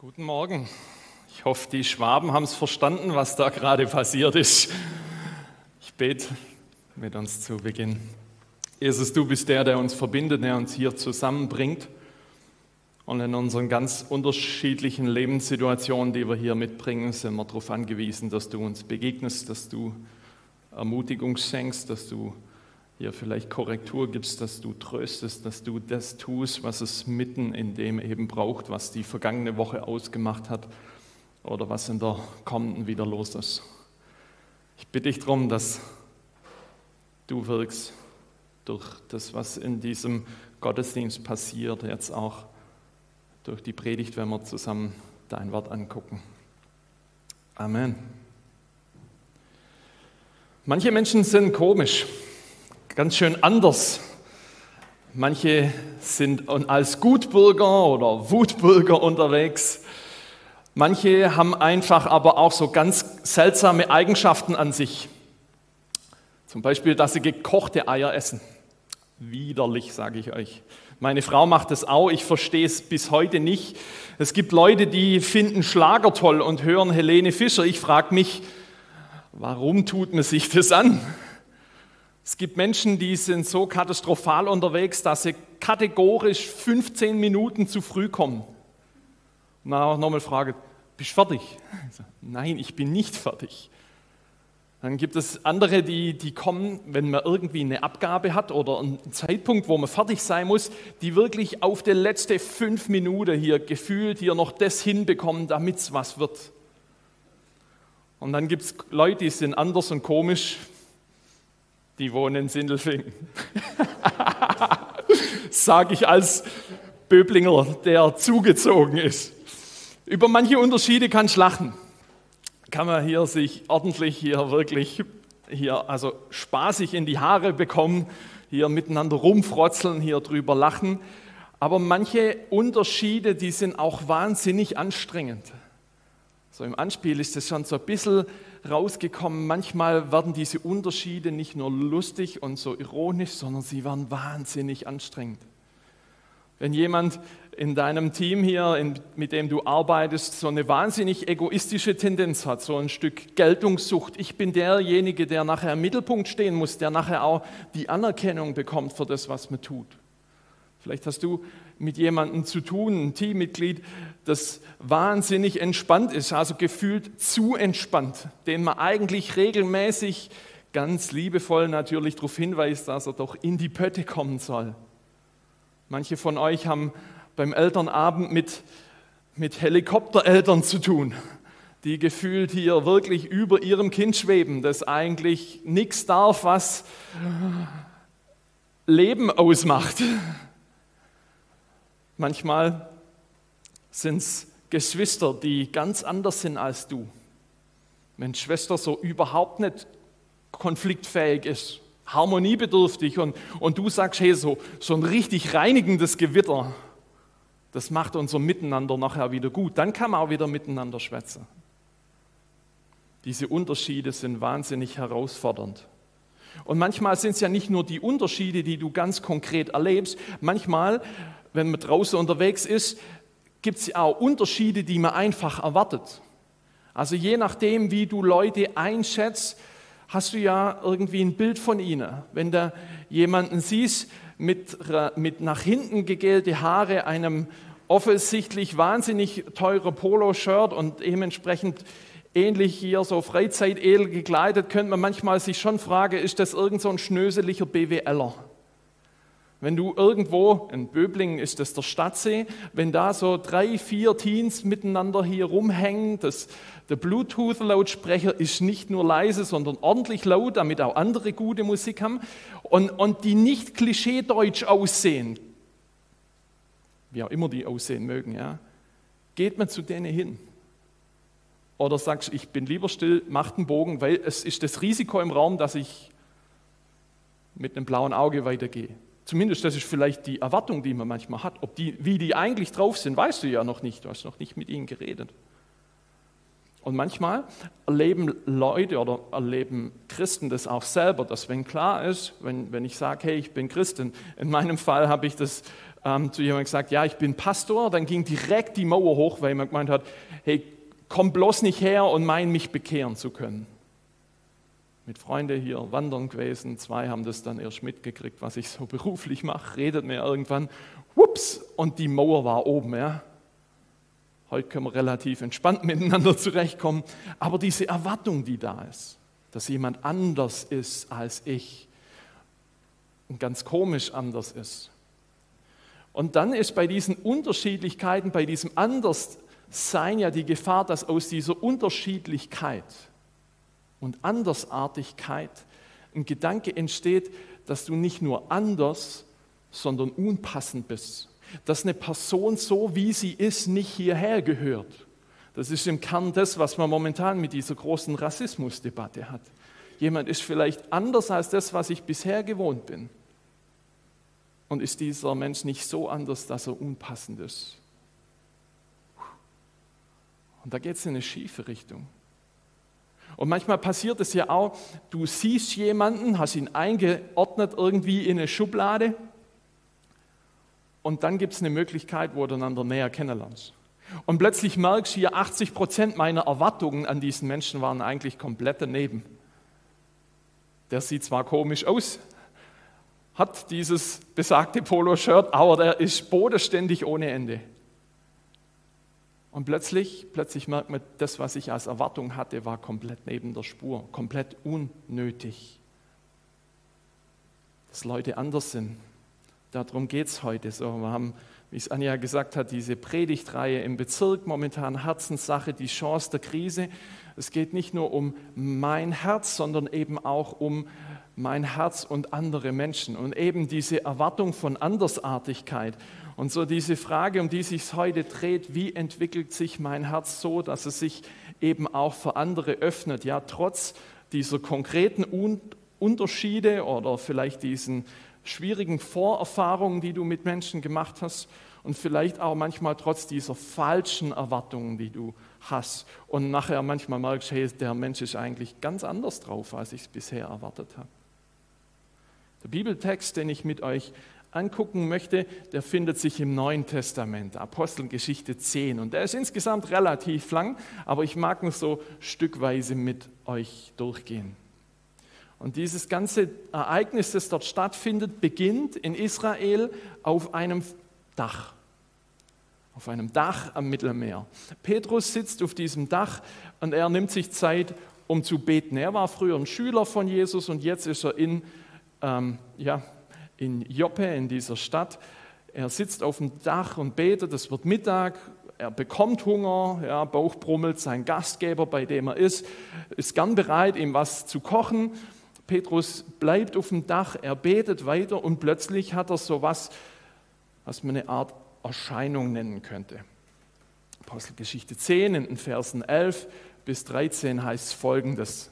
Guten Morgen. Ich hoffe, die Schwaben haben es verstanden, was da gerade passiert ist. Ich bete mit uns zu Beginn. Jesus, du bist der, der uns verbindet, der uns hier zusammenbringt. Und in unseren ganz unterschiedlichen Lebenssituationen, die wir hier mitbringen, sind wir darauf angewiesen, dass du uns begegnest, dass du Ermutigung schenkst, dass du hier vielleicht Korrektur gibst, dass du tröstest, dass du das tust, was es mitten in dem eben braucht, was die vergangene Woche ausgemacht hat oder was in der kommenden wieder los ist. Ich bitte dich darum, dass du wirkst durch das, was in diesem Gottesdienst passiert, jetzt auch durch die Predigt, wenn wir zusammen dein Wort angucken. Amen. Manche Menschen sind komisch ganz schön anders. Manche sind als Gutbürger oder Wutbürger unterwegs. Manche haben einfach aber auch so ganz seltsame Eigenschaften an sich. Zum Beispiel, dass sie gekochte Eier essen. Widerlich, sage ich euch. Meine Frau macht es auch, ich verstehe es bis heute nicht. Es gibt Leute, die finden Schlager toll und hören Helene Fischer. Ich frage mich, warum tut man sich das an? Es gibt Menschen, die sind so katastrophal unterwegs, dass sie kategorisch 15 Minuten zu früh kommen. Auch nochmal fragen, bist du fertig? Nein, ich bin nicht fertig. Dann gibt es andere, die, die kommen, wenn man irgendwie eine Abgabe hat oder einen Zeitpunkt, wo man fertig sein muss, die wirklich auf die letzte fünf Minuten hier gefühlt hier noch das hinbekommen, damit es was wird. Und dann gibt es Leute, die sind anders und komisch, die wohnen in Sindelfingen. Sage ich als Böblinger, der zugezogen ist. Über manche Unterschiede kann ich lachen. Kann man hier sich ordentlich hier wirklich hier also spaßig in die Haare bekommen, hier miteinander rumfrotzeln, hier drüber lachen. Aber manche Unterschiede, die sind auch wahnsinnig anstrengend. So im Anspiel ist es schon so ein bisschen rausgekommen, manchmal werden diese Unterschiede nicht nur lustig und so ironisch, sondern sie werden wahnsinnig anstrengend. Wenn jemand in deinem Team hier, in, mit dem du arbeitest, so eine wahnsinnig egoistische Tendenz hat, so ein Stück Geltungssucht, ich bin derjenige, der nachher im Mittelpunkt stehen muss, der nachher auch die Anerkennung bekommt für das, was man tut. Vielleicht hast du mit jemandem zu tun, ein Teammitglied, das wahnsinnig entspannt ist, also gefühlt zu entspannt, den man eigentlich regelmäßig ganz liebevoll natürlich darauf hinweist, dass er doch in die Pötte kommen soll. Manche von euch haben beim Elternabend mit, mit Helikoptereltern zu tun, die gefühlt hier wirklich über ihrem Kind schweben, das eigentlich nichts darf, was Leben ausmacht. Manchmal sind es Geschwister, die ganz anders sind als du. Wenn Schwester so überhaupt nicht konfliktfähig ist, harmoniebedürftig und, und du sagst, hey, so, so ein richtig reinigendes Gewitter, das macht unser Miteinander nachher wieder gut. Dann kann man auch wieder miteinander schwätzen. Diese Unterschiede sind wahnsinnig herausfordernd. Und manchmal sind es ja nicht nur die Unterschiede, die du ganz konkret erlebst. Manchmal wenn man draußen unterwegs ist, gibt es auch Unterschiede, die man einfach erwartet. Also je nachdem, wie du Leute einschätzt, hast du ja irgendwie ein Bild von ihnen. Wenn du jemanden siehst mit, mit nach hinten gegelte Haare, einem offensichtlich wahnsinnig teuren Poloshirt und dementsprechend ähnlich hier so Freizeitel gekleidet, könnte man manchmal sich schon fragen, ist das irgend so ein schnöseliger BWLer? Wenn du irgendwo, in Böblingen ist das der Stadtsee, wenn da so drei, vier Teens miteinander hier rumhängen, das, der Bluetooth-Lautsprecher ist nicht nur leise, sondern ordentlich laut, damit auch andere gute Musik haben und, und die nicht klischeedeutsch aussehen, wie auch immer die aussehen mögen, ja, geht man zu denen hin. Oder sagst, ich bin lieber still, macht einen Bogen, weil es ist das Risiko im Raum, dass ich mit einem blauen Auge weitergehe. Zumindest das ist vielleicht die Erwartung, die man manchmal hat. Ob die, wie die eigentlich drauf sind, weißt du ja noch nicht. Du hast noch nicht mit ihnen geredet. Und manchmal erleben Leute oder erleben Christen das auch selber, dass wenn klar ist, wenn, wenn ich sage, hey, ich bin Christin, in meinem Fall habe ich das ähm, zu jemandem gesagt, ja, ich bin Pastor, dann ging direkt die Mauer hoch, weil man gemeint hat, hey, komm bloß nicht her und mein, mich bekehren zu können. Mit Freunden hier wandern gewesen, zwei haben das dann erst mitgekriegt, was ich so beruflich mache, redet mir irgendwann, whoops, und die Mauer war oben, ja. Heute können wir relativ entspannt miteinander zurechtkommen, aber diese Erwartung, die da ist, dass jemand anders ist als ich und ganz komisch anders ist, und dann ist bei diesen Unterschiedlichkeiten, bei diesem Anderssein ja die Gefahr, dass aus dieser Unterschiedlichkeit und Andersartigkeit ein Gedanke entsteht, dass du nicht nur anders, sondern unpassend bist. Dass eine Person so, wie sie ist, nicht hierher gehört. Das ist im Kern das, was man momentan mit dieser großen Rassismusdebatte hat. Jemand ist vielleicht anders als das, was ich bisher gewohnt bin. Und ist dieser Mensch nicht so anders, dass er unpassend ist? Und da geht es in eine schiefe Richtung. Und manchmal passiert es ja auch, du siehst jemanden, hast ihn eingeordnet irgendwie in eine Schublade und dann gibt es eine Möglichkeit, wo du einander näher kennenlernst. Und plötzlich merkst du hier, 80 Prozent meiner Erwartungen an diesen Menschen waren eigentlich komplett daneben. Der sieht zwar komisch aus, hat dieses besagte Poloshirt, aber der ist bodenständig ohne Ende. Und plötzlich, plötzlich merkt man, das, was ich als Erwartung hatte, war komplett neben der Spur, komplett unnötig. Dass Leute anders sind. Darum geht es heute so. Wir haben, wie es Anja gesagt hat, diese Predigtreihe im Bezirk, momentan Herzenssache, die Chance der Krise. Es geht nicht nur um mein Herz, sondern eben auch um mein Herz und andere Menschen. Und eben diese Erwartung von Andersartigkeit und so diese Frage, um die sich heute dreht, wie entwickelt sich mein Herz so, dass es sich eben auch für andere öffnet, ja, trotz dieser konkreten Unterschiede oder vielleicht diesen schwierigen Vorerfahrungen, die du mit Menschen gemacht hast und vielleicht auch manchmal trotz dieser falschen Erwartungen, die du hast und nachher manchmal merkst, hey, der Mensch ist eigentlich ganz anders drauf, als ich es bisher erwartet habe. Der Bibeltext, den ich mit euch angucken möchte, der findet sich im Neuen Testament, Apostelgeschichte 10. Und der ist insgesamt relativ lang, aber ich mag nur so stückweise mit euch durchgehen. Und dieses ganze Ereignis, das dort stattfindet, beginnt in Israel auf einem Dach. Auf einem Dach am Mittelmeer. Petrus sitzt auf diesem Dach und er nimmt sich Zeit, um zu beten. Er war früher ein Schüler von Jesus und jetzt ist er in ähm, ja, in Joppe, in dieser Stadt. Er sitzt auf dem Dach und betet, es wird Mittag, er bekommt Hunger, ja, Bauch brummelt, sein Gastgeber, bei dem er ist, ist gern bereit, ihm was zu kochen. Petrus bleibt auf dem Dach, er betet weiter und plötzlich hat er so was, was man eine Art Erscheinung nennen könnte. Apostelgeschichte 10 in den Versen 11 bis 13 heißt folgendes.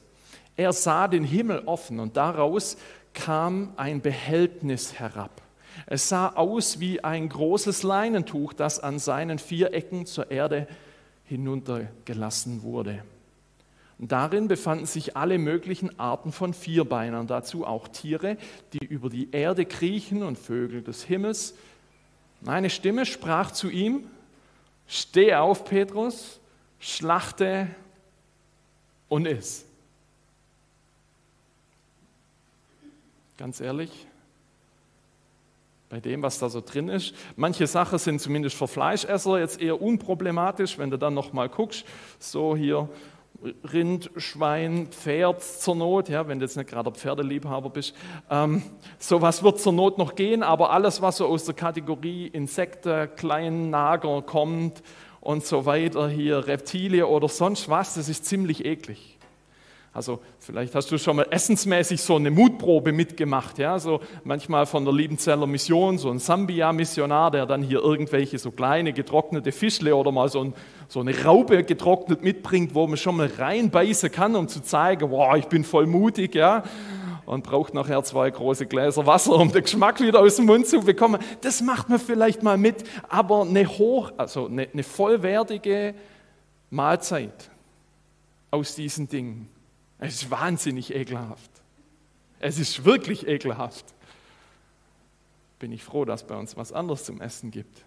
Er sah den Himmel offen und daraus kam ein Behältnis herab. Es sah aus wie ein großes Leinentuch, das an seinen vier Ecken zur Erde hinuntergelassen wurde. Und darin befanden sich alle möglichen Arten von Vierbeinern, dazu auch Tiere, die über die Erde kriechen und Vögel des Himmels. Eine Stimme sprach zu ihm, steh auf, Petrus, schlachte und iss. Ganz ehrlich, bei dem, was da so drin ist. Manche Sachen sind zumindest für Fleischesser jetzt eher unproblematisch, wenn du dann nochmal guckst. So hier Rind, Schwein, Pferd zur Not, ja, wenn du jetzt nicht gerade Pferdeliebhaber bist. Ähm, sowas wird zur Not noch gehen, aber alles, was so aus der Kategorie Insekten, kleinen Nager kommt und so weiter, hier Reptilien oder sonst was, das ist ziemlich eklig. Also vielleicht hast du schon mal essensmäßig so eine Mutprobe mitgemacht, ja, so manchmal von der Liebenzeller Mission, so ein Sambia-Missionar, der dann hier irgendwelche so kleine getrocknete Fischle oder mal so, ein, so, eine Raupe getrocknet mitbringt, wo man schon mal reinbeißen kann, um zu zeigen, wow, ich bin voll mutig, ja, und braucht nachher zwei große Gläser Wasser, um den Geschmack wieder aus dem Mund zu bekommen. Das macht man vielleicht mal mit, aber eine hoch, also eine, eine vollwertige Mahlzeit aus diesen Dingen es ist wahnsinnig ekelhaft. Es ist wirklich ekelhaft. bin ich froh, dass es bei uns was anderes zum Essen gibt.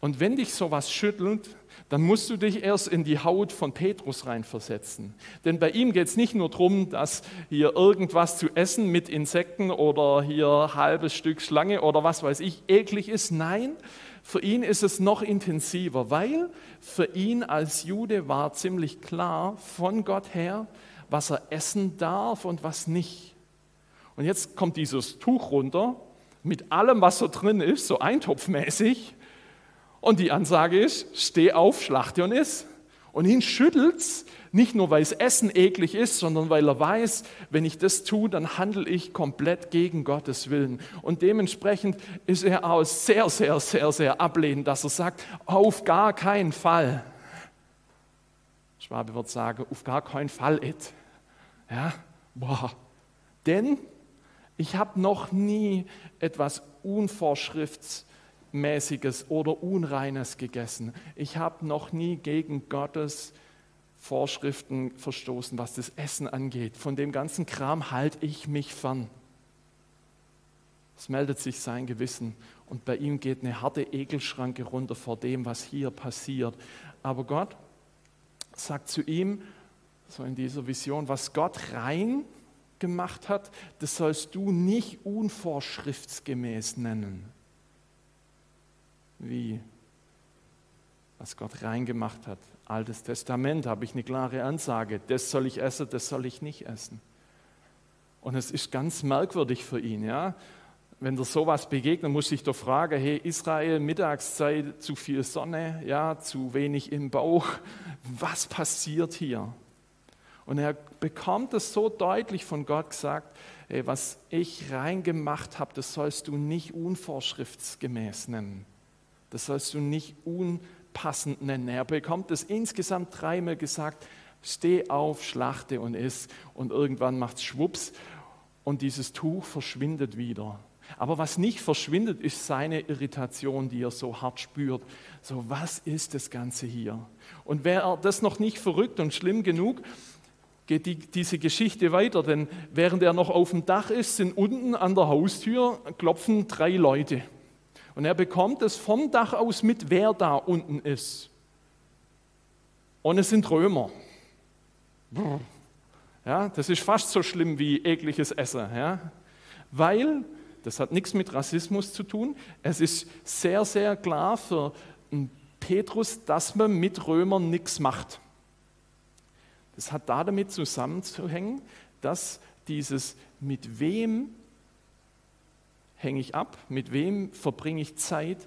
Und wenn dich sowas schüttelt, dann musst du dich erst in die Haut von Petrus reinversetzen. Denn bei ihm geht es nicht nur darum, dass hier irgendwas zu essen mit Insekten oder hier halbes Stück Schlange oder was weiß ich eklig ist. Nein, für ihn ist es noch intensiver, weil für ihn als Jude war ziemlich klar von Gott her, was er essen darf und was nicht. Und jetzt kommt dieses Tuch runter mit allem, was so drin ist, so eintopfmäßig. Und die Ansage ist, steh auf, schlachte und iss. Und ihn schüttelt es, nicht nur weil es Essen eklig ist, sondern weil er weiß, wenn ich das tue, dann handle ich komplett gegen Gottes Willen. Und dementsprechend ist er auch sehr, sehr, sehr, sehr ablehnend, dass er sagt, auf gar keinen Fall. Schwabe wird sagen, auf gar keinen Fall it. Ja, boah. Denn ich habe noch nie etwas Unvorschrifts mäßiges oder Unreines gegessen. Ich habe noch nie gegen Gottes Vorschriften verstoßen, was das Essen angeht. Von dem ganzen Kram halte ich mich fern. Es meldet sich sein Gewissen und bei ihm geht eine harte Ekelschranke runter vor dem, was hier passiert. Aber Gott sagt zu ihm, so in dieser Vision, was Gott rein gemacht hat, das sollst du nicht unvorschriftsgemäß nennen wie was Gott reingemacht hat. Altes Testament habe ich eine klare Ansage, das soll ich essen, das soll ich nicht essen. Und es ist ganz merkwürdig für ihn, ja. Wenn dir sowas begegnet, muss ich doch fragen, hey Israel, Mittagszeit, zu viel Sonne, ja, zu wenig im Bauch, was passiert hier? Und er bekommt es so deutlich von Gott gesagt, ey, was ich reingemacht habe, das sollst du nicht unvorschriftsgemäß nennen. Das sollst du nicht unpassend nennen. Er bekommt es insgesamt dreimal gesagt, steh auf, schlachte und iss. Und irgendwann macht es schwupps und dieses Tuch verschwindet wieder. Aber was nicht verschwindet, ist seine Irritation, die er so hart spürt. So, was ist das Ganze hier? Und wäre das noch nicht verrückt und schlimm genug, geht die, diese Geschichte weiter, denn während er noch auf dem Dach ist, sind unten an der Haustür klopfen drei Leute. Und er bekommt es vom Dach aus mit, wer da unten ist. Und es sind Römer. Ja, das ist fast so schlimm wie ekliges Essen. Ja? Weil, das hat nichts mit Rassismus zu tun, es ist sehr, sehr klar für Petrus, dass man mit Römern nichts macht. Das hat da damit zusammenzuhängen, dass dieses mit wem hänge ich ab? Mit wem verbringe ich Zeit?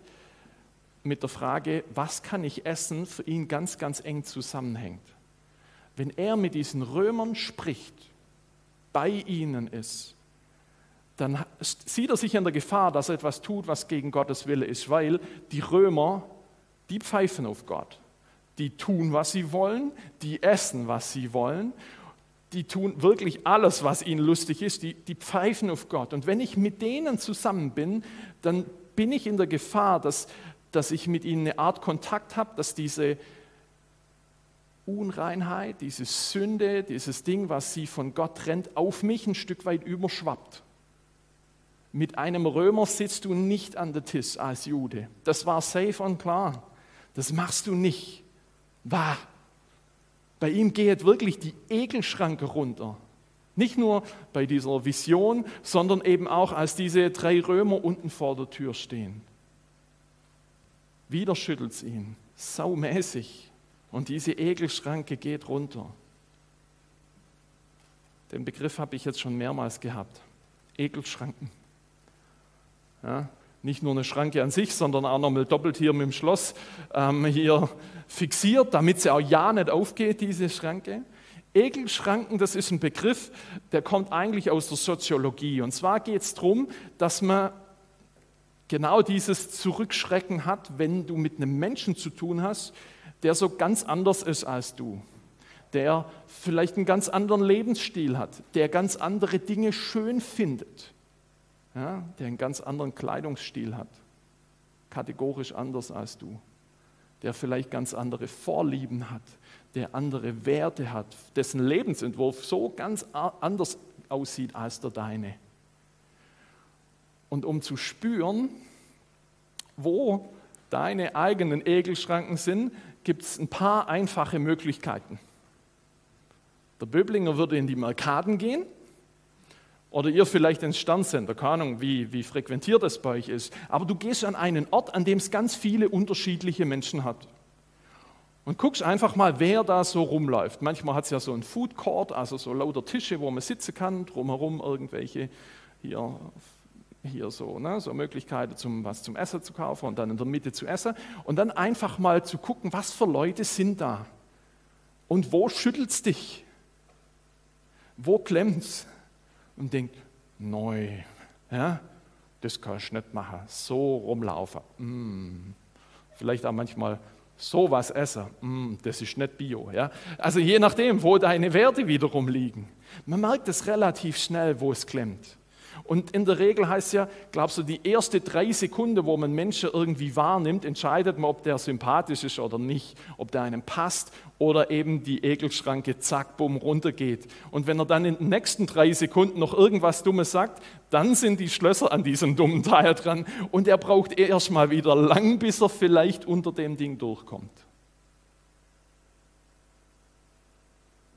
Mit der Frage, was kann ich essen, für ihn ganz, ganz eng zusammenhängt. Wenn er mit diesen Römern spricht, bei ihnen ist, dann sieht er sich in der Gefahr, dass er etwas tut, was gegen Gottes Wille ist, weil die Römer, die pfeifen auf Gott. Die tun, was sie wollen, die essen, was sie wollen die tun wirklich alles, was ihnen lustig ist, die, die pfeifen auf Gott. Und wenn ich mit denen zusammen bin, dann bin ich in der Gefahr, dass, dass ich mit ihnen eine Art Kontakt habe, dass diese Unreinheit, diese Sünde, dieses Ding, was sie von Gott trennt, auf mich ein Stück weit überschwappt. Mit einem Römer sitzt du nicht an der Tisch als Jude. Das war safe und klar. Das machst du nicht. Wahr. Bei ihm geht wirklich die Ekelschranke runter. Nicht nur bei dieser Vision, sondern eben auch, als diese drei Römer unten vor der Tür stehen. Wieder schüttelt es ihn, saumäßig. Und diese Ekelschranke geht runter. Den Begriff habe ich jetzt schon mehrmals gehabt. Ekelschranken. Ja, nicht nur eine Schranke an sich, sondern auch nochmal doppelt hier mit dem Schloss ähm, hier fixiert, damit sie auch ja nicht aufgeht, diese Schranke. Ekelschranken, das ist ein Begriff, der kommt eigentlich aus der Soziologie. Und zwar geht es darum, dass man genau dieses Zurückschrecken hat, wenn du mit einem Menschen zu tun hast, der so ganz anders ist als du, der vielleicht einen ganz anderen Lebensstil hat, der ganz andere Dinge schön findet ja, der einen ganz anderen Kleidungsstil hat, kategorisch anders als du, der vielleicht ganz andere Vorlieben hat, der andere Werte hat, dessen Lebensentwurf so ganz anders aussieht als der deine. Und um zu spüren, wo deine eigenen Egelschranken sind, gibt es ein paar einfache Möglichkeiten. Der Böblinger würde in die Merkaden gehen oder ihr vielleicht ins Sterncenter, keine Ahnung, wie, wie frequentiert das bei euch ist. Aber du gehst an einen Ort, an dem es ganz viele unterschiedliche Menschen hat. Und guckst einfach mal, wer da so rumläuft. Manchmal hat es ja so einen Food Court, also so lauter Tische, wo man sitzen kann, drumherum irgendwelche hier, hier so, ne, so Möglichkeiten, zum, was zum Essen zu kaufen und dann in der Mitte zu essen. Und dann einfach mal zu gucken, was für Leute sind da. Und wo schüttelt es dich? Wo klemmt es? Und denkt, neu, ja, das kann ich nicht machen, so rumlaufen. Mm. Vielleicht auch manchmal sowas essen, mm, das ist nicht Bio. Ja? Also je nachdem, wo deine Werte wiederum liegen. Man merkt es relativ schnell, wo es klemmt. Und in der Regel heißt es ja, glaubst du, die erste drei Sekunden, wo man Menschen irgendwie wahrnimmt, entscheidet man, ob der sympathisch ist oder nicht, ob der einem passt oder eben die Ekelschranke zack, bumm, runtergeht. Und wenn er dann in den nächsten drei Sekunden noch irgendwas Dummes sagt, dann sind die Schlösser an diesem dummen Teil dran und er braucht erst mal wieder lang, bis er vielleicht unter dem Ding durchkommt.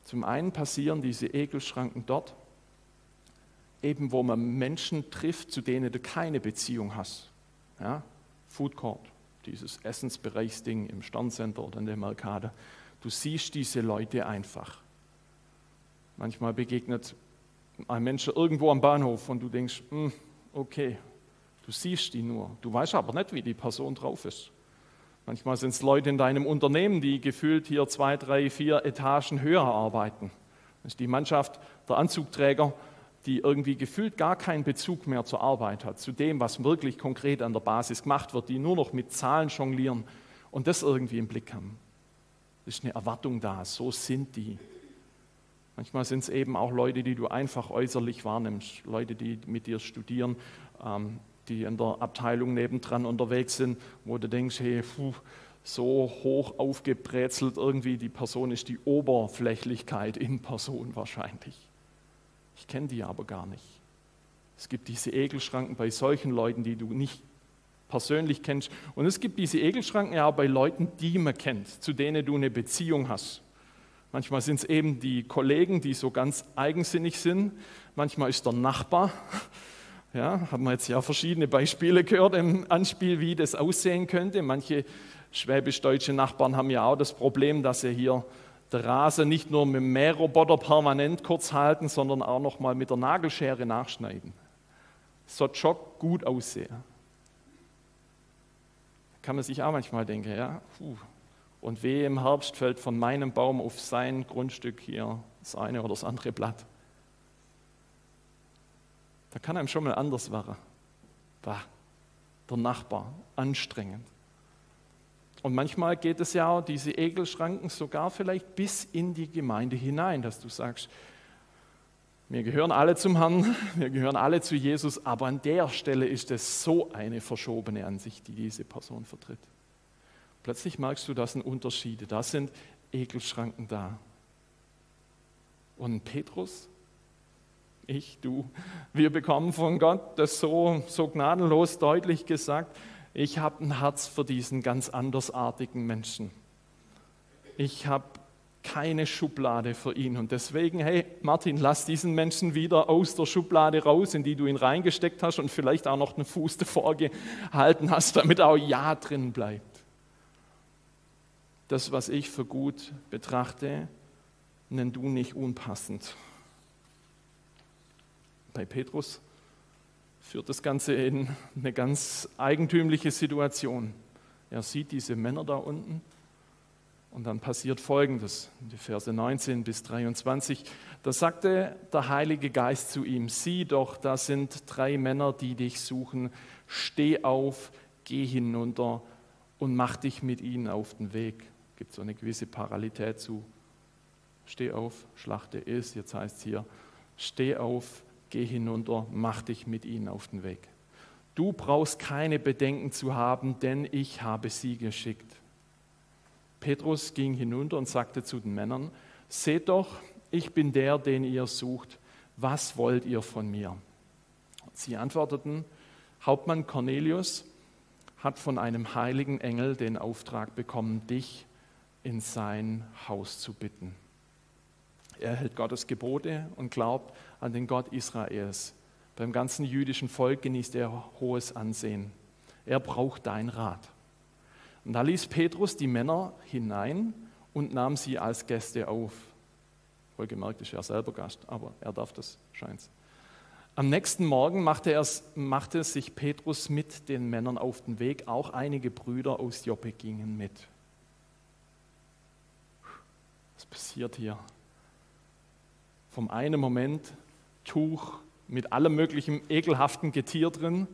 Zum einen passieren diese Ekelschranken dort, eben wo man Menschen trifft, zu denen du keine Beziehung hast. Ja? Food Court, dieses Essensbereichsding im Sterncenter oder in der Merkade. Du siehst diese Leute einfach. Manchmal begegnet ein Mensch irgendwo am Bahnhof und du denkst, hm, okay, du siehst die nur. Du weißt aber nicht, wie die Person drauf ist. Manchmal sind es Leute in deinem Unternehmen, die gefühlt hier zwei, drei, vier Etagen höher arbeiten. Das ist die Mannschaft der Anzugträger, die irgendwie gefühlt gar keinen Bezug mehr zur Arbeit hat, zu dem, was wirklich konkret an der Basis gemacht wird, die nur noch mit Zahlen jonglieren und das irgendwie im Blick haben. Es ist eine Erwartung da, so sind die. Manchmal sind es eben auch Leute, die du einfach äußerlich wahrnimmst, Leute, die mit dir studieren, ähm, die in der Abteilung nebendran unterwegs sind, wo du denkst, hey, puh, so hoch aufgebrezelt irgendwie, die Person ist die Oberflächlichkeit in Person wahrscheinlich. Ich kenne die aber gar nicht. Es gibt diese Egelschranken bei solchen Leuten, die du nicht persönlich kennst. Und es gibt diese Egelschranken ja auch bei Leuten, die man kennt, zu denen du eine Beziehung hast. Manchmal sind es eben die Kollegen, die so ganz eigensinnig sind. Manchmal ist der Nachbar. Ja, haben wir jetzt ja verschiedene Beispiele gehört im Anspiel, wie das aussehen könnte. Manche schwäbisch-deutsche Nachbarn haben ja auch das Problem, dass sie hier der Rasen nicht nur mit dem Mähroboter permanent kurz halten, sondern auch noch mal mit der Nagelschere nachschneiden. Das soll gut aussehen. Kann man sich auch manchmal denken, ja, puh. und weh im Herbst fällt von meinem Baum auf sein Grundstück hier das eine oder das andere Blatt. Da kann einem schon mal anders werden. Bah, der Nachbar, anstrengend. Und manchmal geht es ja diese Egelschranken sogar vielleicht bis in die Gemeinde hinein, dass du sagst, wir gehören alle zum Herrn, wir gehören alle zu Jesus, aber an der Stelle ist es so eine verschobene Ansicht, die diese Person vertritt. Plötzlich merkst du, da sind Unterschiede, da sind Egelschranken da. Und Petrus, ich, du, wir bekommen von Gott das so, so gnadenlos deutlich gesagt, ich habe ein Herz für diesen ganz andersartigen Menschen. Ich habe keine Schublade für ihn. Und deswegen, hey Martin, lass diesen Menschen wieder aus der Schublade raus, in die du ihn reingesteckt hast und vielleicht auch noch einen Fuß davor gehalten hast, damit auch Ja drin bleibt. Das, was ich für gut betrachte, nenn du nicht unpassend. Bei Petrus führt das Ganze in eine ganz eigentümliche Situation. Er sieht diese Männer da unten und dann passiert Folgendes, die Verse 19 bis 23. Da sagte der Heilige Geist zu ihm, sieh doch, da sind drei Männer, die dich suchen, steh auf, geh hinunter und mach dich mit ihnen auf den Weg. Gibt so eine gewisse Parallelität zu steh auf, schlachte ist, jetzt heißt es hier, steh auf, geh hinunter, mach dich mit ihnen auf den Weg. Du brauchst keine Bedenken zu haben, denn ich habe sie geschickt. Petrus ging hinunter und sagte zu den Männern, seht doch, ich bin der, den ihr sucht. Was wollt ihr von mir? Sie antworteten, Hauptmann Cornelius hat von einem heiligen Engel den Auftrag bekommen, dich in sein Haus zu bitten. Er hält Gottes Gebote und glaubt an den Gott Israels. Beim ganzen jüdischen Volk genießt er hohes Ansehen. Er braucht dein Rat. Und da ließ Petrus die Männer hinein und nahm sie als Gäste auf. Wohlgemerkt ist er selber Gast, aber er darf das, scheint Am nächsten Morgen machte, er, machte sich Petrus mit den Männern auf den Weg. Auch einige Brüder aus Joppe gingen mit. Was passiert hier? Vom einen Moment Tuch mit allem möglichen ekelhaften Getier drin,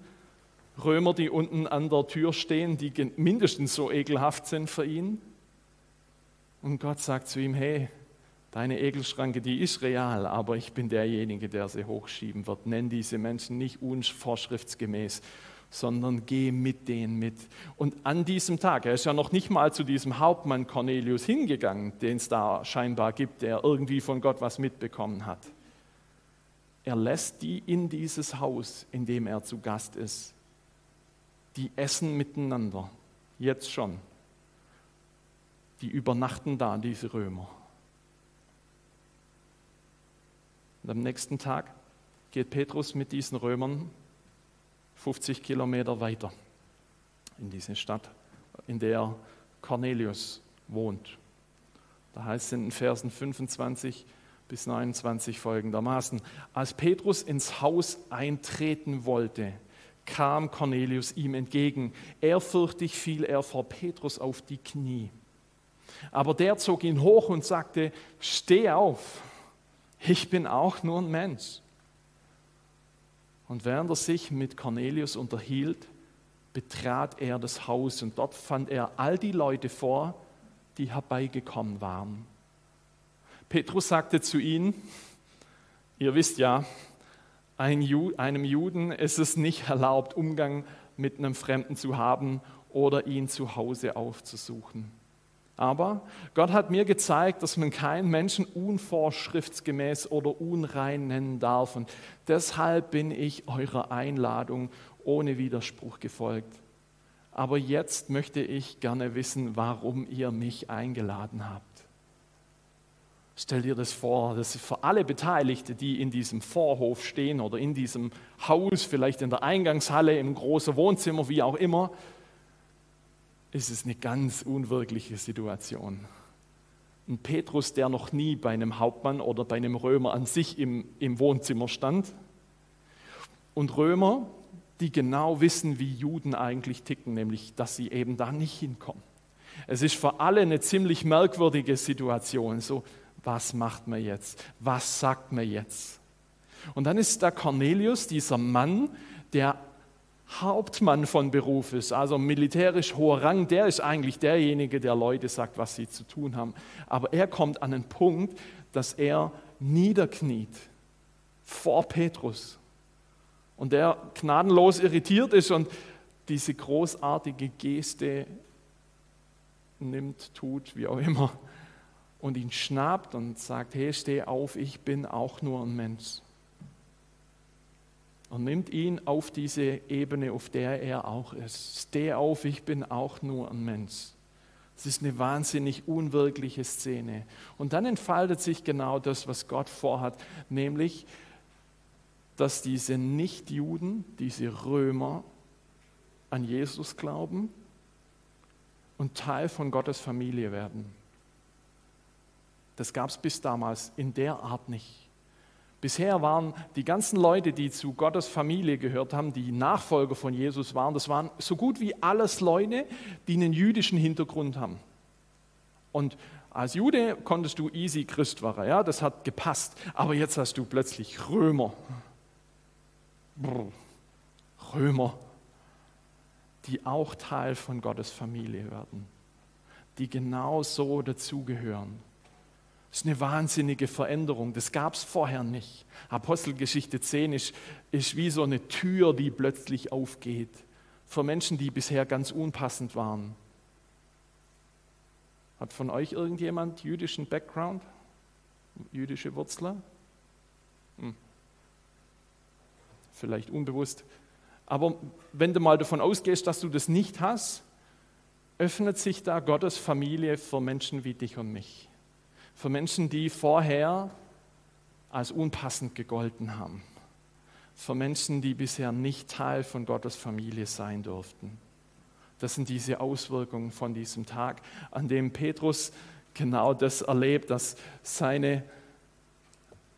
Römer, die unten an der Tür stehen, die mindestens so ekelhaft sind für ihn. Und Gott sagt zu ihm, hey, deine Ekelschranke, die ist real, aber ich bin derjenige, der sie hochschieben wird. Nenn diese Menschen nicht unvorschriftsgemäß, sondern geh mit denen mit. Und an diesem Tag, er ist ja noch nicht mal zu diesem Hauptmann Cornelius hingegangen, den es da scheinbar gibt, der irgendwie von Gott was mitbekommen hat. Er lässt die in dieses Haus, in dem er zu Gast ist. Die essen miteinander, jetzt schon. Die übernachten da, diese Römer. Und am nächsten Tag geht Petrus mit diesen Römern 50 Kilometer weiter in diese Stadt, in der Cornelius wohnt. Da heißt es in den Versen 25 bis 29 folgendermaßen, als Petrus ins Haus eintreten wollte, kam Cornelius ihm entgegen. Ehrfürchtig fiel er vor Petrus auf die Knie. Aber der zog ihn hoch und sagte, steh auf, ich bin auch nur ein Mensch. Und während er sich mit Cornelius unterhielt, betrat er das Haus und dort fand er all die Leute vor, die herbeigekommen waren. Petrus sagte zu ihnen, ihr wisst ja, einem Juden ist es nicht erlaubt, Umgang mit einem Fremden zu haben oder ihn zu Hause aufzusuchen. Aber Gott hat mir gezeigt, dass man keinen Menschen unvorschriftsgemäß oder unrein nennen darf. Und deshalb bin ich eurer Einladung ohne Widerspruch gefolgt. Aber jetzt möchte ich gerne wissen, warum ihr mich eingeladen habt. Stell dir das vor, das ist für alle Beteiligten, die in diesem Vorhof stehen oder in diesem Haus, vielleicht in der Eingangshalle, im großen Wohnzimmer, wie auch immer, ist es eine ganz unwirkliche Situation. Ein Petrus, der noch nie bei einem Hauptmann oder bei einem Römer an sich im, im Wohnzimmer stand. Und Römer, die genau wissen, wie Juden eigentlich ticken, nämlich dass sie eben da nicht hinkommen. Es ist für alle eine ziemlich merkwürdige Situation. So, was macht man jetzt? Was sagt man jetzt? Und dann ist da Cornelius, dieser Mann, der Hauptmann von Beruf ist, also militärisch hoher Rang, der ist eigentlich derjenige, der Leute sagt, was sie zu tun haben. Aber er kommt an einen Punkt, dass er niederkniet vor Petrus und der gnadenlos irritiert ist und diese großartige Geste nimmt, tut, wie auch immer, und ihn schnappt und sagt, hey, steh auf, ich bin auch nur ein Mensch und nimmt ihn auf diese Ebene, auf der er auch ist. Steh auf, ich bin auch nur ein Mensch. Es ist eine wahnsinnig unwirkliche Szene. Und dann entfaltet sich genau das, was Gott vorhat, nämlich, dass diese Nichtjuden, diese Römer an Jesus glauben und Teil von Gottes Familie werden. Das gab es bis damals in der Art nicht. Bisher waren die ganzen Leute, die zu Gottes Familie gehört haben, die Nachfolger von Jesus waren, das waren so gut wie alles Leute, die einen jüdischen Hintergrund haben. Und als Jude konntest du easy Christ werden, ja, das hat gepasst. Aber jetzt hast du plötzlich Römer. Brr, Römer, die auch Teil von Gottes Familie werden, die genau so dazugehören. Das ist eine wahnsinnige Veränderung. Das gab es vorher nicht. Apostelgeschichte 10 ist, ist wie so eine Tür, die plötzlich aufgeht. Für Menschen, die bisher ganz unpassend waren. Hat von euch irgendjemand jüdischen Background? Jüdische Wurzeln? Hm. Vielleicht unbewusst. Aber wenn du mal davon ausgehst, dass du das nicht hast, öffnet sich da Gottes Familie für Menschen wie dich und mich. Für Menschen, die vorher als unpassend gegolten haben. Für Menschen, die bisher nicht Teil von Gottes Familie sein durften. Das sind diese Auswirkungen von diesem Tag, an dem Petrus genau das erlebt, dass seine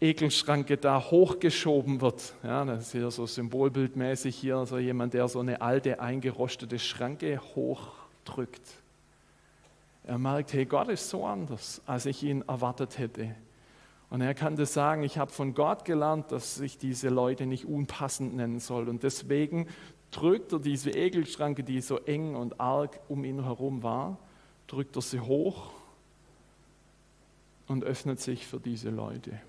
Ekelschranke da hochgeschoben wird. Ja, das ist hier so symbolbildmäßig hier so jemand, der so eine alte, eingerostete Schranke hochdrückt. Er merkt, hey, Gott ist so anders, als ich ihn erwartet hätte. Und er kann das sagen, ich habe von Gott gelernt, dass ich diese Leute nicht unpassend nennen soll. Und deswegen drückt er diese Ekelschranke, die so eng und arg um ihn herum war, drückt er sie hoch und öffnet sich für diese Leute.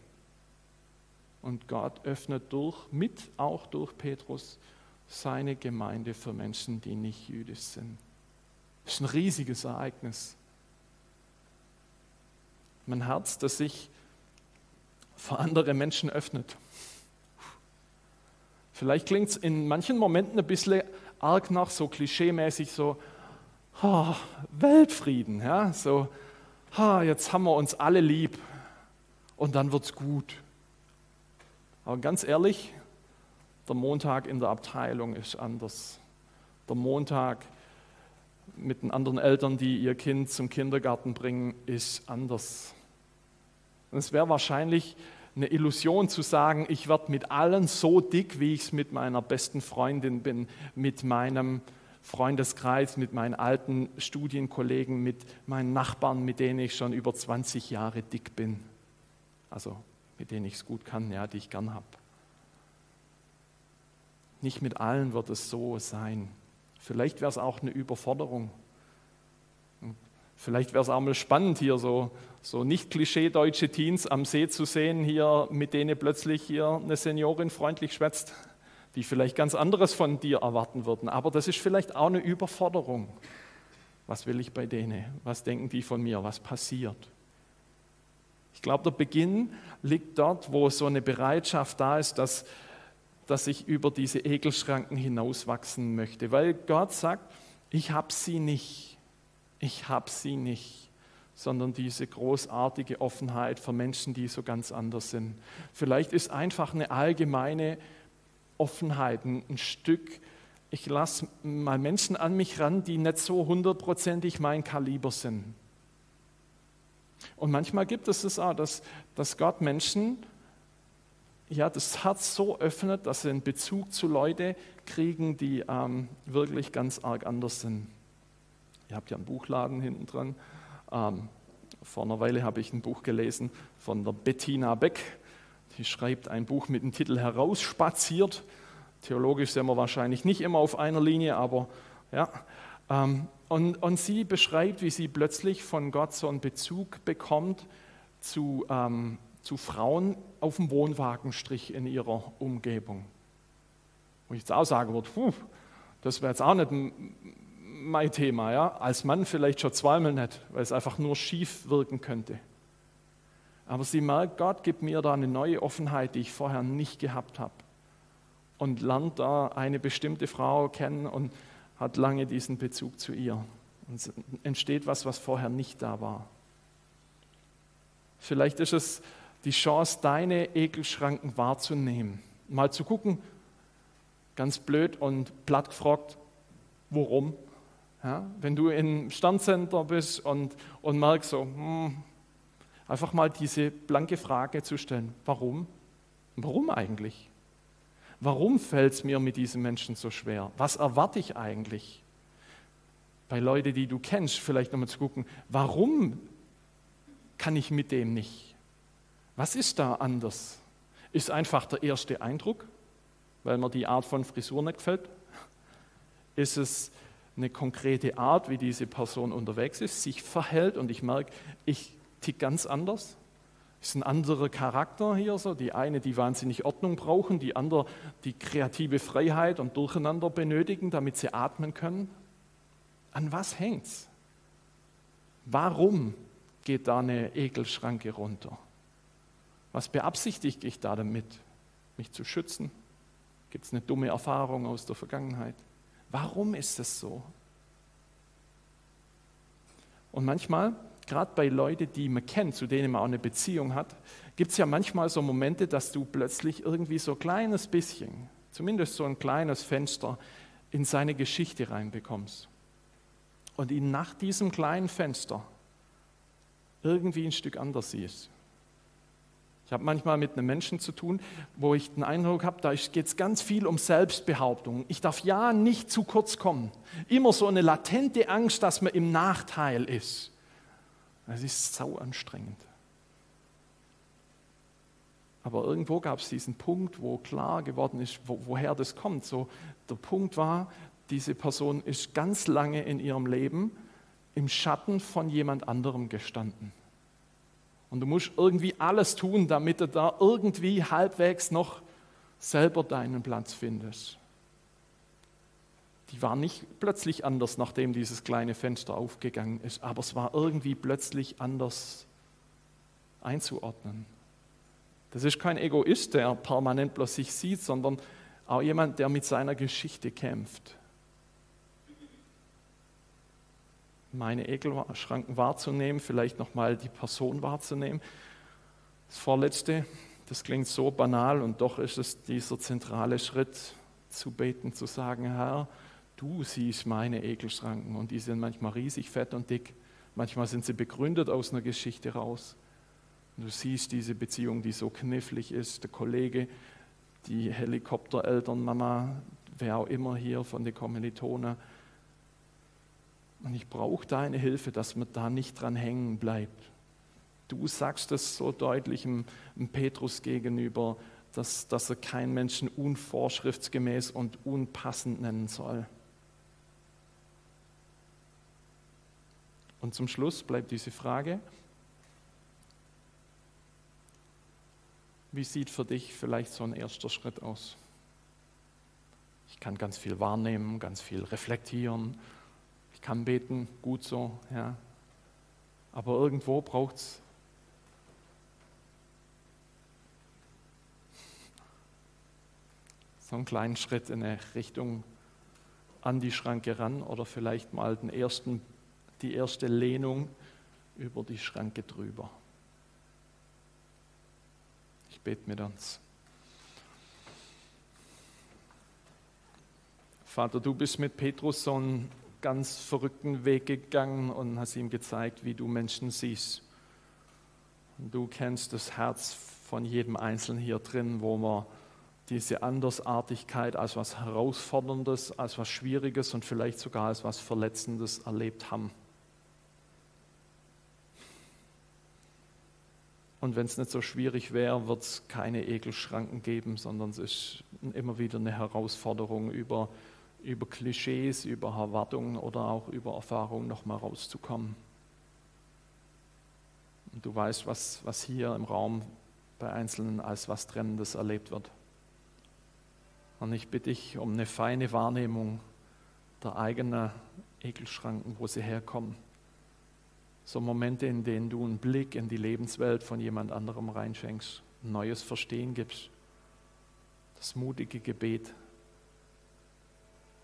Und Gott öffnet durch, mit auch durch Petrus, seine Gemeinde für Menschen, die nicht jüdisch sind. Das ist ein riesiges Ereignis. Mein Herz, das sich für andere Menschen öffnet. Vielleicht klingt es in manchen Momenten ein bisschen arg nach so klischeemäßig so oh, Weltfrieden, ja, so oh, jetzt haben wir uns alle lieb und dann wird es gut. Aber ganz ehrlich, der Montag in der Abteilung ist anders. Der Montag mit den anderen Eltern, die ihr Kind zum Kindergarten bringen, ist anders. Und es wäre wahrscheinlich eine Illusion zu sagen, ich werde mit allen so dick, wie ich es mit meiner besten Freundin bin, mit meinem Freundeskreis, mit meinen alten Studienkollegen, mit meinen Nachbarn, mit denen ich schon über 20 Jahre dick bin. Also mit denen ich es gut kann, ja, die ich gern habe. Nicht mit allen wird es so sein. Vielleicht wäre es auch eine Überforderung. Vielleicht wäre es auch mal spannend, hier so, so nicht klischee-deutsche Teens am See zu sehen, hier mit denen plötzlich hier eine Seniorin freundlich schwätzt, die vielleicht ganz anderes von dir erwarten würden. Aber das ist vielleicht auch eine Überforderung. Was will ich bei denen? Was denken die von mir? Was passiert? Ich glaube, der Beginn liegt dort, wo so eine Bereitschaft da ist, dass, dass ich über diese Ekelschranken hinauswachsen möchte. Weil Gott sagt, ich habe sie nicht ich habe sie nicht, sondern diese großartige Offenheit für Menschen, die so ganz anders sind. Vielleicht ist einfach eine allgemeine Offenheit ein, Stück, ich lasse mal Menschen an mich ran, die nicht so hundertprozentig mein Kaliber sind. Und manchmal gibt es es auch, dass, dass Gott Menschen ja, das Herz so öffnet, dass sie einen Bezug zu Leuten kriegen, die ähm, wirklich ganz arg anders sind. Ihr habt ja einen Buchladen hinten dran. Ähm, vor einer Weile habe ich ein Buch gelesen von der Bettina Beck. Die schreibt ein Buch mit dem Titel Herausspaziert. Theologisch sind wir wahrscheinlich nicht immer auf einer Linie, aber ja. Ähm, und, und sie beschreibt, wie sie plötzlich von Gott so einen Bezug bekommt zu, ähm, zu Frauen auf dem Wohnwagenstrich in ihrer Umgebung. Wo ich jetzt auch sagen würde, puh, das wäre jetzt auch nicht mein Thema. Ja? Als Mann vielleicht schon zweimal nicht, weil es einfach nur schief wirken könnte. Aber sie merkt, Gott gibt mir da eine neue Offenheit, die ich vorher nicht gehabt habe. Und lernt da eine bestimmte Frau kennen und hat lange diesen Bezug zu ihr. Und es entsteht was, was vorher nicht da war. Vielleicht ist es die Chance, deine Ekelschranken wahrzunehmen. Mal zu gucken, ganz blöd und platt gefragt, warum? Ja, wenn du im Sterncenter bist und, und merkst so, hm, einfach mal diese blanke Frage zu stellen, warum? Warum eigentlich? Warum fällt es mir mit diesen Menschen so schwer? Was erwarte ich eigentlich? Bei Leuten, die du kennst, vielleicht nochmal zu gucken, warum kann ich mit dem nicht? Was ist da anders? Ist einfach der erste Eindruck, weil mir die Art von Frisur nicht gefällt? Ist es eine konkrete Art, wie diese Person unterwegs ist, sich verhält und ich merke, ich tick ganz anders. Ist ein anderer Charakter hier so. Die eine, die wahnsinnig Ordnung brauchen, die andere, die kreative Freiheit und Durcheinander benötigen, damit sie atmen können. An was hängt's? Warum geht da eine Ekelschranke runter? Was beabsichtige ich da damit? Mich zu schützen, Gibt es eine dumme Erfahrung aus der Vergangenheit? Warum ist es so? Und manchmal, gerade bei Leuten, die man kennt, zu denen man auch eine Beziehung hat, gibt es ja manchmal so Momente, dass du plötzlich irgendwie so ein kleines bisschen, zumindest so ein kleines Fenster in seine Geschichte reinbekommst. Und ihn nach diesem kleinen Fenster irgendwie ein Stück anders siehst. Ich habe manchmal mit einem Menschen zu tun, wo ich den Eindruck habe, da geht es ganz viel um Selbstbehauptung. Ich darf ja nicht zu kurz kommen. Immer so eine latente Angst, dass man im Nachteil ist. Das ist sau anstrengend. Aber irgendwo gab es diesen Punkt, wo klar geworden ist, wo, woher das kommt. So, der Punkt war, diese Person ist ganz lange in ihrem Leben im Schatten von jemand anderem gestanden. Und du musst irgendwie alles tun, damit du da irgendwie halbwegs noch selber deinen Platz findest. Die war nicht plötzlich anders, nachdem dieses kleine Fenster aufgegangen ist, aber es war irgendwie plötzlich anders einzuordnen. Das ist kein Egoist, der permanent bloß sich sieht, sondern auch jemand, der mit seiner Geschichte kämpft. Meine Ekelschranken wahrzunehmen, vielleicht nochmal die Person wahrzunehmen. Das Vorletzte, das klingt so banal und doch ist es dieser zentrale Schritt, zu beten, zu sagen, Herr, du siehst meine Ekelschranken und die sind manchmal riesig fett und dick, manchmal sind sie begründet aus einer Geschichte raus. Du siehst diese Beziehung, die so knifflig ist, der Kollege, die Helikopterelternmama, wer auch immer hier von den Kommilitonen, und ich brauche deine Hilfe, dass man da nicht dran hängen bleibt. Du sagst es so deutlich im, im Petrus gegenüber, dass, dass er keinen Menschen unvorschriftsgemäß und unpassend nennen soll. Und zum Schluss bleibt diese Frage, wie sieht für dich vielleicht so ein erster Schritt aus? Ich kann ganz viel wahrnehmen, ganz viel reflektieren kann beten, gut so, ja. Aber irgendwo braucht es so einen kleinen Schritt in eine Richtung an die Schranke ran oder vielleicht mal den ersten, die erste Lehnung über die Schranke drüber. Ich bete mit uns. Vater, du bist mit Petrus so ein ganz verrückten Weg gegangen und hast ihm gezeigt, wie du Menschen siehst. Und du kennst das Herz von jedem Einzelnen hier drin, wo wir diese Andersartigkeit als was Herausforderndes, als was Schwieriges und vielleicht sogar als was Verletzendes erlebt haben. Und wenn es nicht so schwierig wäre, wird es keine Ekelschranken geben, sondern es ist immer wieder eine Herausforderung über über Klischees, über Erwartungen oder auch über Erfahrungen nochmal rauszukommen. Und du weißt, was, was hier im Raum bei Einzelnen als was Trennendes erlebt wird. Und ich bitte dich um eine feine Wahrnehmung der eigenen Ekelschranken, wo sie herkommen. So Momente, in denen du einen Blick in die Lebenswelt von jemand anderem reinschenkst, ein neues Verstehen gibst, das mutige Gebet,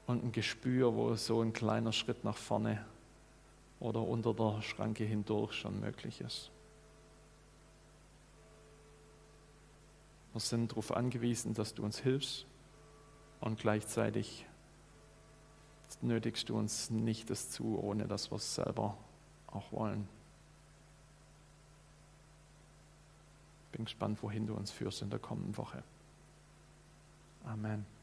und ein Gespür, wo so ein kleiner Schritt nach vorne oder unter der Schranke hindurch schon möglich ist. Wir sind darauf angewiesen, dass du uns hilfst und gleichzeitig nötigst du uns nicht das zu, ohne dass wir es selber auch wollen. Bin gespannt, wohin du uns führst in der kommenden Woche. Amen.